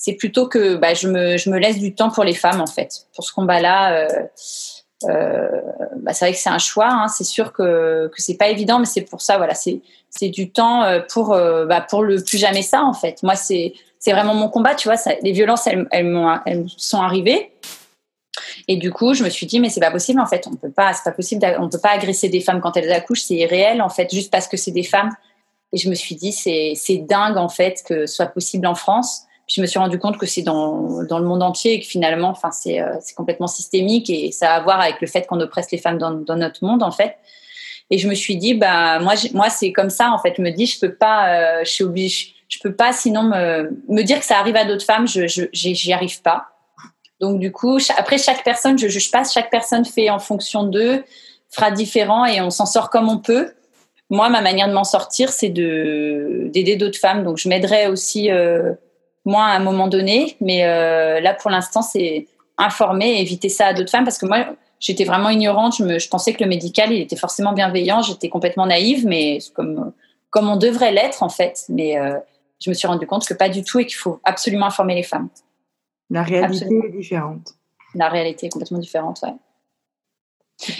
c'est plutôt que bah, je, me, laisse du temps pour les femmes, en fait. Pour ce combat-là, euh, euh, bah, c'est vrai que c'est un choix. Hein. C'est sûr que, que c'est pas évident, mais c'est pour ça, voilà, c'est, du temps euh, pour, bah, pour le plus jamais ça, en fait. Moi, c'est, vraiment mon combat, tu vois. Les violences, elles, sont arrivées. Et du coup, je me suis dit, mais c'est pas possible, en fait. On peut pas, c'est pas possible, on peut pas agresser des femmes quand elles accouchent, c'est irréel, en fait, juste parce que c'est des femmes. Et je me suis dit, c'est dingue, en fait, que ce soit possible en France. Puis je me suis rendu compte que c'est dans, dans le monde entier et que finalement, enfin, c'est, euh, complètement systémique et ça a à voir avec le fait qu'on oppresse les femmes dans, dans notre monde, en fait. Et je me suis dit, bah, moi, moi, c'est comme ça, en fait. Je me dis, je peux pas, euh, je suis obligée, je peux pas sinon me, me dire que ça arrive à d'autres femmes, je, j'y arrive pas. Donc du coup, après chaque personne, je juge pas, chaque personne fait en fonction d'eux, fera différent et on s'en sort comme on peut. Moi, ma manière de m'en sortir, c'est de d'aider d'autres femmes. Donc je m'aiderai aussi euh, moi à un moment donné, mais euh, là pour l'instant, c'est informer et éviter ça à d'autres femmes parce que moi, j'étais vraiment ignorante. Je, me, je pensais que le médical, il était forcément bienveillant. J'étais complètement naïve, mais comme comme on devrait l'être en fait. Mais euh, je me suis rendu compte que pas du tout et qu'il faut absolument informer les femmes. La réalité Absolument. est différente. La réalité est complètement différente, ouais.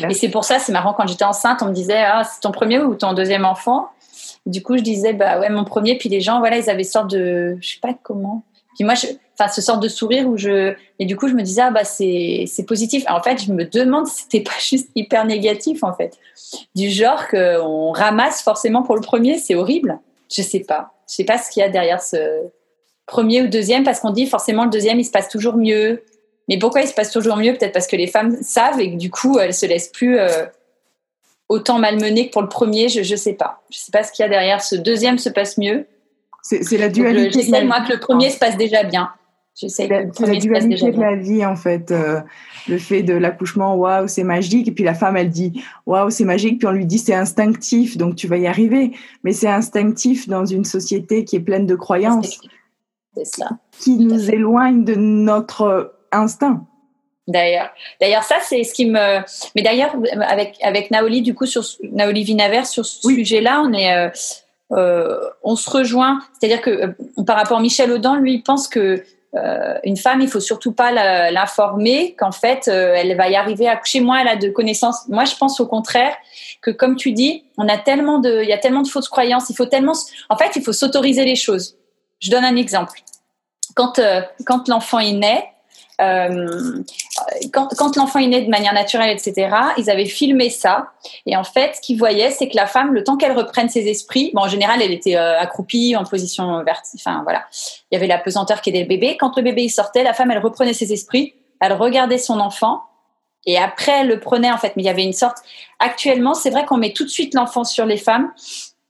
Et c'est pour ça, c'est marrant, quand j'étais enceinte, on me disait, ah, c'est ton premier ou ton deuxième enfant? Du coup, je disais, bah ouais, mon premier. Puis les gens, voilà, ils avaient sorte de, je sais pas comment. Puis moi, je, enfin, ce sort de sourire où je, et du coup, je me disais, ah bah c'est, positif. En fait, je me demande si c'était pas juste hyper négatif, en fait. Du genre qu'on ramasse forcément pour le premier, c'est horrible. Je sais pas. Je sais pas ce qu'il y a derrière ce, premier ou deuxième parce qu'on dit forcément le deuxième il se passe toujours mieux. Mais pourquoi il se passe toujours mieux? Peut-être parce que les femmes savent et que du coup elles se laissent plus euh, autant malmener que pour le premier. Je ne sais pas. Je sais pas ce qu'il y a derrière. Ce deuxième se passe mieux. C'est la dualité. J'essaie moi que le premier se passe déjà bien. C'est la, la dualité de la vie en fait. Euh, le fait de l'accouchement, waouh, c'est magique. Et puis la femme, elle dit, waouh, c'est magique. Puis on lui dit, c'est instinctif, donc tu vas y arriver. Mais c'est instinctif dans une société qui est pleine de croyances qui nous éloigne de notre instinct. D'ailleurs, d'ailleurs, ça c'est ce qui me. Mais d'ailleurs, avec avec Naoli, du coup, sur Naoli Vinaver, sur ce sujet-là, on est, euh, euh, on se rejoint. C'est-à-dire que euh, par rapport à Michel Audin, lui, il pense que une femme, il faut surtout pas l'informer qu'en fait, elle va y arriver à coucher. Moi, elle a de connaissances. Moi, je pense au contraire que, comme tu dis, on a tellement de, il y a tellement de fausses croyances. Il faut tellement, en fait, il faut s'autoriser les choses. Je donne un exemple. Quand, quand l'enfant est né, euh, quand, l'enfant est né de manière naturelle, etc., ils avaient filmé ça. Et en fait, ce qu'ils voyaient, c'est que la femme, le temps qu'elle reprenne ses esprits, bon, en général, elle était euh, accroupie, en position verticale, enfin voilà, il y avait la pesanteur qui aidait le bébé. Quand le bébé sortait, la femme, elle reprenait ses esprits, elle regardait son enfant, et après, elle le prenait en fait. Mais il y avait une sorte. Actuellement, c'est vrai qu'on met tout de suite l'enfant sur les femmes.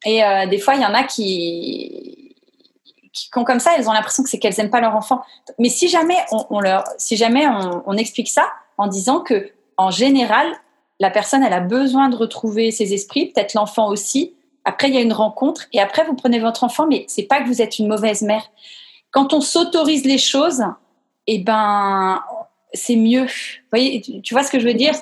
Et euh, des fois, il y en a qui qui ont comme ça, elles ont l'impression que c'est qu'elles aiment pas leur enfant. Mais si jamais on, leur, si jamais on, explique ça en disant que en général, la personne elle a besoin de retrouver ses esprits, peut-être l'enfant aussi. Après il y a une rencontre et après vous prenez votre enfant, mais c'est pas que vous êtes une mauvaise mère. Quand on s'autorise les choses, eh ben c'est mieux. Vous voyez, tu vois ce que je veux dire?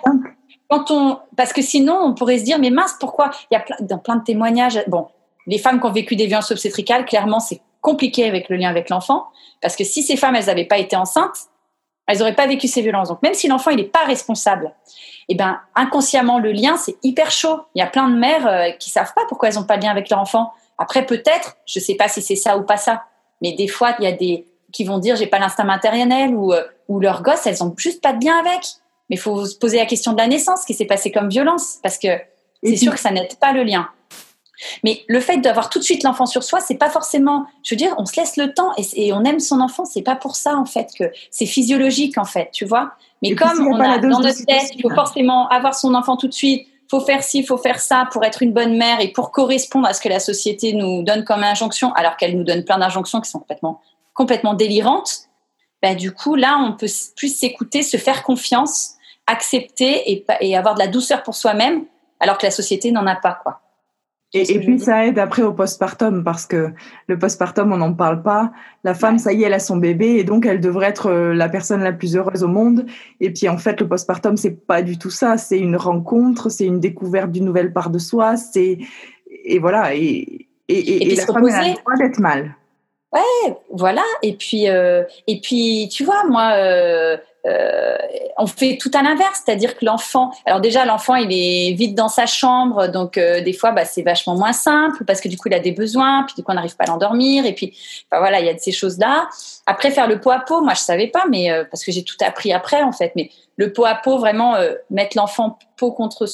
Quand on, parce que sinon on pourrait se dire mais mince pourquoi? Il y a plein, dans plein de témoignages. Bon, les femmes qui ont vécu des violences obstétricales, clairement c'est compliqué avec le lien avec l'enfant, parce que si ces femmes, elles n'avaient pas été enceintes, elles n'auraient pas vécu ces violences. Donc même si l'enfant, il n'est pas responsable, eh ben, inconsciemment, le lien, c'est hyper chaud. Il y a plein de mères euh, qui savent pas pourquoi elles n'ont pas de lien avec leur enfant. Après, peut-être, je sais pas si c'est ça ou pas ça, mais des fois, il y a des qui vont dire j'ai pas l'instinct matériel ou, euh, ou leurs gosses, elles ont juste pas de lien avec. Mais il faut se poser la question de la naissance, ce qui s'est passé comme violence, parce que c'est sûr que ça n'aide pas le lien. Mais le fait d'avoir tout de suite l'enfant sur soi, c'est pas forcément. Je veux dire, on se laisse le temps et, on aime son enfant. C'est pas pour ça en fait que c'est physiologique en fait, tu vois. Mais comme on a, dans notre tête, il faut forcément avoir son enfant tout de suite. Faut faire ci, faut faire ça pour être une bonne mère et pour correspondre à ce que la société nous donne comme injonction, alors qu'elle nous donne plein d'injonctions qui sont complètement, complètement délirantes. Bah, du coup, là, on peut plus s'écouter, se faire confiance, accepter et, et avoir de la douceur pour soi-même, alors que la société n'en a pas, quoi. Et, puis ça aide après au postpartum parce que le postpartum, on n'en parle pas. La femme, ça y est, elle a son bébé et donc elle devrait être euh, la personne la plus heureuse au monde. Et puis en fait, le postpartum, c'est pas du tout ça. C'est une rencontre, c'est une découverte d'une nouvelle part de soi. C'est et voilà. Et, et, et, la femme, elle a le droit d'être mal. Ouais, voilà. Et puis, euh, et puis, tu vois, moi, euh, euh, on fait tout à l'inverse, c'est-à-dire que l'enfant, alors déjà l'enfant il est vite dans sa chambre, donc des fois bah, c'est vachement moins simple parce que du coup il a des besoins, puis du coup on n'arrive pas à l'endormir, et puis bah, voilà il y a de ces choses là. Après faire le pot à pot, moi je savais pas, mais parce que j'ai tout appris après en fait, mais le pot à pot vraiment mettre l'enfant peau contre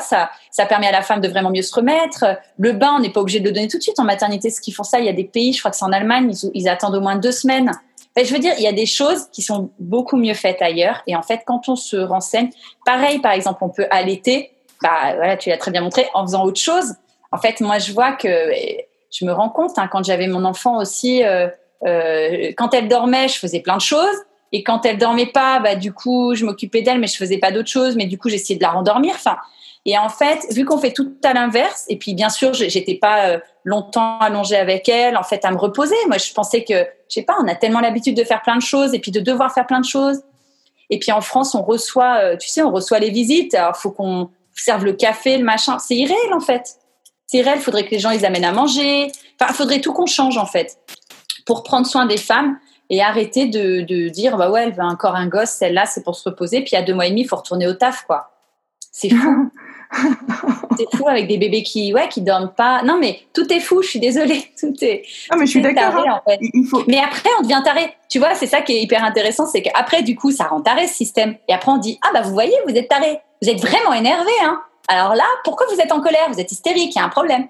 ça, ça permet à la femme de vraiment mieux se remettre. Le bain, on n'est pas obligé de le donner tout de suite en maternité. Ce qu'ils font ça, il y a des pays, je crois que c'est en Allemagne, ils, attendent au moins deux semaines. Je veux dire, il y a des choses qui sont beaucoup mieux faites ailleurs. Et en fait, quand on se renseigne, pareil, par exemple, on peut allaiter. Bah voilà, tu l'as très bien montré en faisant autre chose. En fait, moi, je vois que je me rends compte hein, quand j'avais mon enfant aussi. Euh, euh, quand elle dormait, je faisais plein de choses. Et quand elle dormait pas, bah du coup, je m'occupais d'elle, mais je faisais pas d'autres choses. Mais du coup, j'essayais de la rendormir. Enfin, et en fait, vu qu'on fait tout à l'inverse, et puis bien sûr, j'étais pas euh, longtemps allongée avec elle, en fait, à me reposer. Moi, je pensais que, je sais pas, on a tellement l'habitude de faire plein de choses et puis de devoir faire plein de choses. Et puis en France, on reçoit, euh, tu sais, on reçoit les visites. Alors, faut qu'on serve le café, le machin. C'est irréel, en fait. C'est irréel. Faudrait que les gens, ils amènent à manger. Enfin, faudrait tout qu'on change, en fait, pour prendre soin des femmes et arrêter de, de dire, bah ouais, elle veut encore un gosse, celle-là, c'est pour se reposer. Puis à deux mois et demi, il faut retourner au taf, quoi. C'est fou. c'est fou avec des bébés qui, ouais, qui dorment pas. Non, mais tout est fou. Je suis désolée. Tout est. Ah, mais je suis d'accord. Hein. En fait. Mais après, on devient taré. Tu vois, c'est ça qui est hyper intéressant, c'est qu'après, du coup, ça rend taré ce système. Et après, on dit, ah bah vous voyez, vous êtes taré. Vous êtes vraiment énervé, hein. Alors là, pourquoi vous êtes en colère? Vous êtes hystérique. Il y a un problème.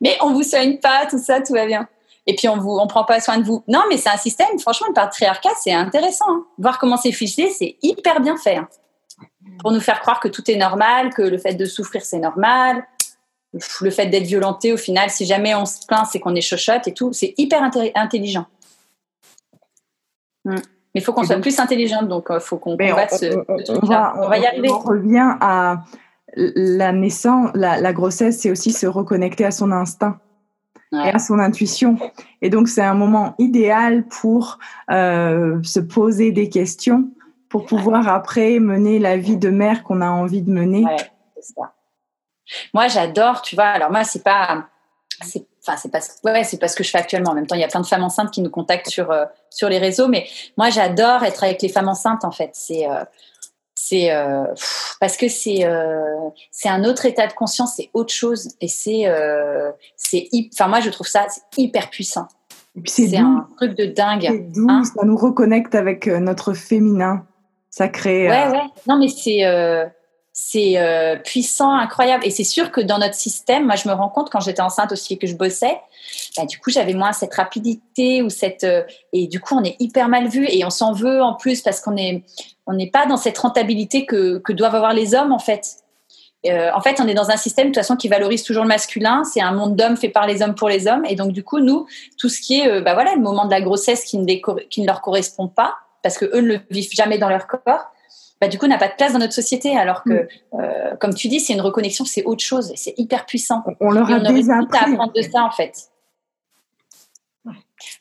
Mais on vous soigne pas, tout ça, tout va bien. Et puis on vous, on prend pas soin de vous. Non, mais c'est un système. Franchement, le patriarcat, c'est intéressant. Hein. Voir comment c'est ficelé, c'est hyper bien fait. Hein pour nous faire croire que tout est normal, que le fait de souffrir c'est normal, le fait d'être violenté au final, si jamais on se plaint, c'est qu'on est chochotte et tout. C'est hyper intelligent. Hmm. Mais il faut qu'on soit plus intelligente, donc il euh, faut qu'on combatte ce, on, va, y arriver. On revient à la naissance, la, grossesse, c'est aussi se reconnecter à son instinct. et à son intuition. Et donc, c'est un moment idéal pour euh, se poser des questions pour pouvoir après mener la vie de mère qu'on a envie de mener. Moi, j'adore, tu vois. Alors moi, c'est pas, c'est, enfin, c'est pas, ouais, c'est pas ce que je fais actuellement. En même temps, il y a plein de femmes enceintes qui nous contactent sur euh, sur les réseaux, mais moi, j'adore être avec les femmes enceintes. En fait, c'est euh, c'est euh, parce que c'est c'est un autre état de conscience, c'est autre chose, et c'est c'est, enfin, moi, je trouve ça hyper puissant. c'est un truc de dingue. Doux, hein. ça nous reconnecte avec notre féminin. Ça crée. Ouais, euh, ouais. Non, mais c'est euh, euh, puissant, incroyable. Et c'est sûr que dans notre système, moi, je me rends compte quand j'étais enceinte aussi et que je bossais, bah, du coup, j'avais moins cette rapidité ou cette. et du coup, on est hyper mal vu et on s'en veut en plus parce qu'on est on n'est pas dans cette rentabilité que, que doivent avoir les hommes en fait. en fait, on est dans un système de toute façon qui valorise toujours le masculin. C'est un monde d'hommes fait par les hommes pour les hommes. Et donc, du coup, nous, tout ce qui est, bah voilà, le moment de la grossesse qui ne, qui ne leur correspond pas, parce que eux ne le vivent jamais dans leur corps, bah, du coup, n'a pas de place dans notre société. Alors que, mm. euh, comme tu dis, c'est une reconnexion, c'est autre chose, c'est hyper puissant. On leur a on déjà à apprendre de ça, en fait.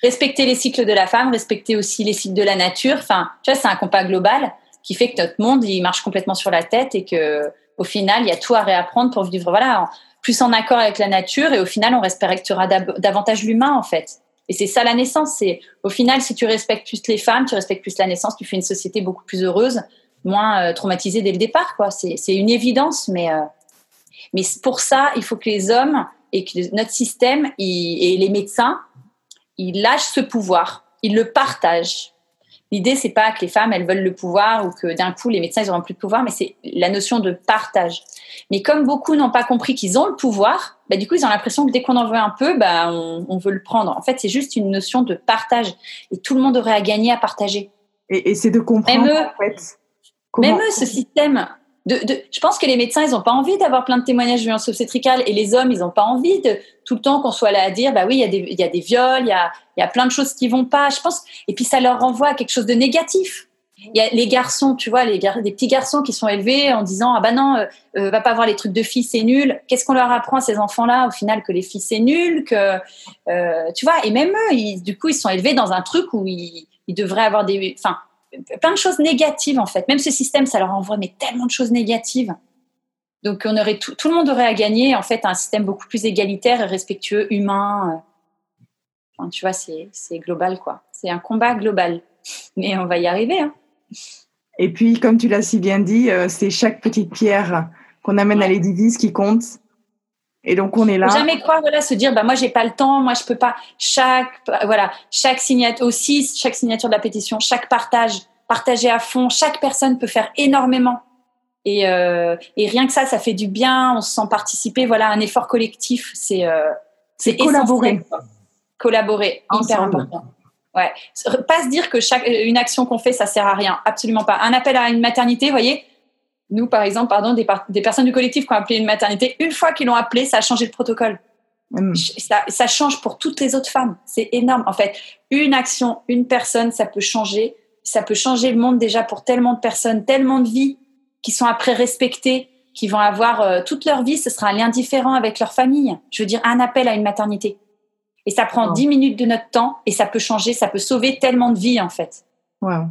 Respecter les cycles de la femme, respecter aussi les cycles de la nature. Enfin, tu vois, c'est un compas global qui fait que notre monde, il marche complètement sur la tête et que, au final, il y a tout à réapprendre pour vivre, voilà, plus en accord avec la nature et au final, on respectera davantage l'humain, en fait. Et c'est ça la naissance. C'est au final, si tu respectes plus les femmes, tu respectes plus la naissance, tu fais une société beaucoup plus heureuse, moins euh, traumatisée dès le départ. Quoi. C'est, une évidence, mais euh, mais pour ça, il faut que les hommes et que notre système et les médecins, ils lâchent ce pouvoir, ils le partagent. L'idée, c'est pas que les femmes, elles veulent le pouvoir ou que d'un coup, les médecins, ils n'auront plus de pouvoir, mais c'est la notion de partage. Mais comme beaucoup n'ont pas compris qu'ils ont le pouvoir, bah, du coup, ils ont l'impression que dès qu'on en veut un peu, bah, on, veut le prendre. En fait, c'est juste une notion de partage. Et tout le monde aurait à gagner à partager. Et, c'est de comprendre, même eux, en fait, Même eux, ce système, je pense que les médecins, ils n'ont pas envie d'avoir plein de témoignages de violence obstétricale et les hommes, ils n'ont pas envie de tout le temps qu'on soit là à dire, bah oui, il y a des, viols, il y a, plein de choses qui vont pas. Je pense, et puis ça leur renvoie à quelque chose de négatif. Il y a les garçons, tu vois, les petits garçons qui sont élevés en disant ah bah non, euh, euh, va pas voir les trucs de filles, c'est nul. Qu'est-ce qu'on leur apprend à ces enfants-là au final que les filles c'est nul, que euh, tu vois. Et même eux, du coup, ils sont élevés dans un truc où ils, ils devraient avoir des, enfin, plein de choses négatives en fait. Même ce système, ça leur envoie mais tellement de choses négatives. Donc on aurait tout, tout le monde aurait à gagner en fait un système beaucoup plus égalitaire et respectueux, humain. tu vois, c'est global, quoi. C'est un combat global. Mais on va y arriver. Hein. Et puis, comme tu l'as si bien dit, euh, c'est chaque petite pierre qu'on amène à l'édifice qui compte. Et donc on est là. Faut jamais croire, voilà, se dire, bah moi j'ai pas le temps, moi je peux pas. Chaque, voilà, chaque signature aussi, chaque signature de la pétition, chaque partage, partager à fond, chaque personne peut faire énormément. Et, euh, et rien que ça, ça fait du bien. On se sent participer. Voilà, un effort collectif, c'est euh, c'est collaborer. Collaborer, hyper important. Ouais. Pas se dire que chaque une action qu'on fait, ça sert à rien. Absolument pas. Un appel à une maternité, vous voyez. Nous, par exemple, pardon, des, des personnes du collectif qui ont appelé une maternité, une fois qu'ils l'ont appelé, ça a changé le protocole. Mm. Ça, ça, change pour toutes les autres femmes. C'est énorme. En fait, une action, une personne, ça peut changer. Ça peut changer le monde déjà pour tellement de personnes, tellement de vies qui sont après respectées, qui vont avoir euh, toute leur vie. Ce sera un lien différent avec leur famille. Je veux dire, un appel à une maternité. Et ça prend dix minutes de notre temps et ça peut changer, ça peut sauver tellement de vies en fait. Wow.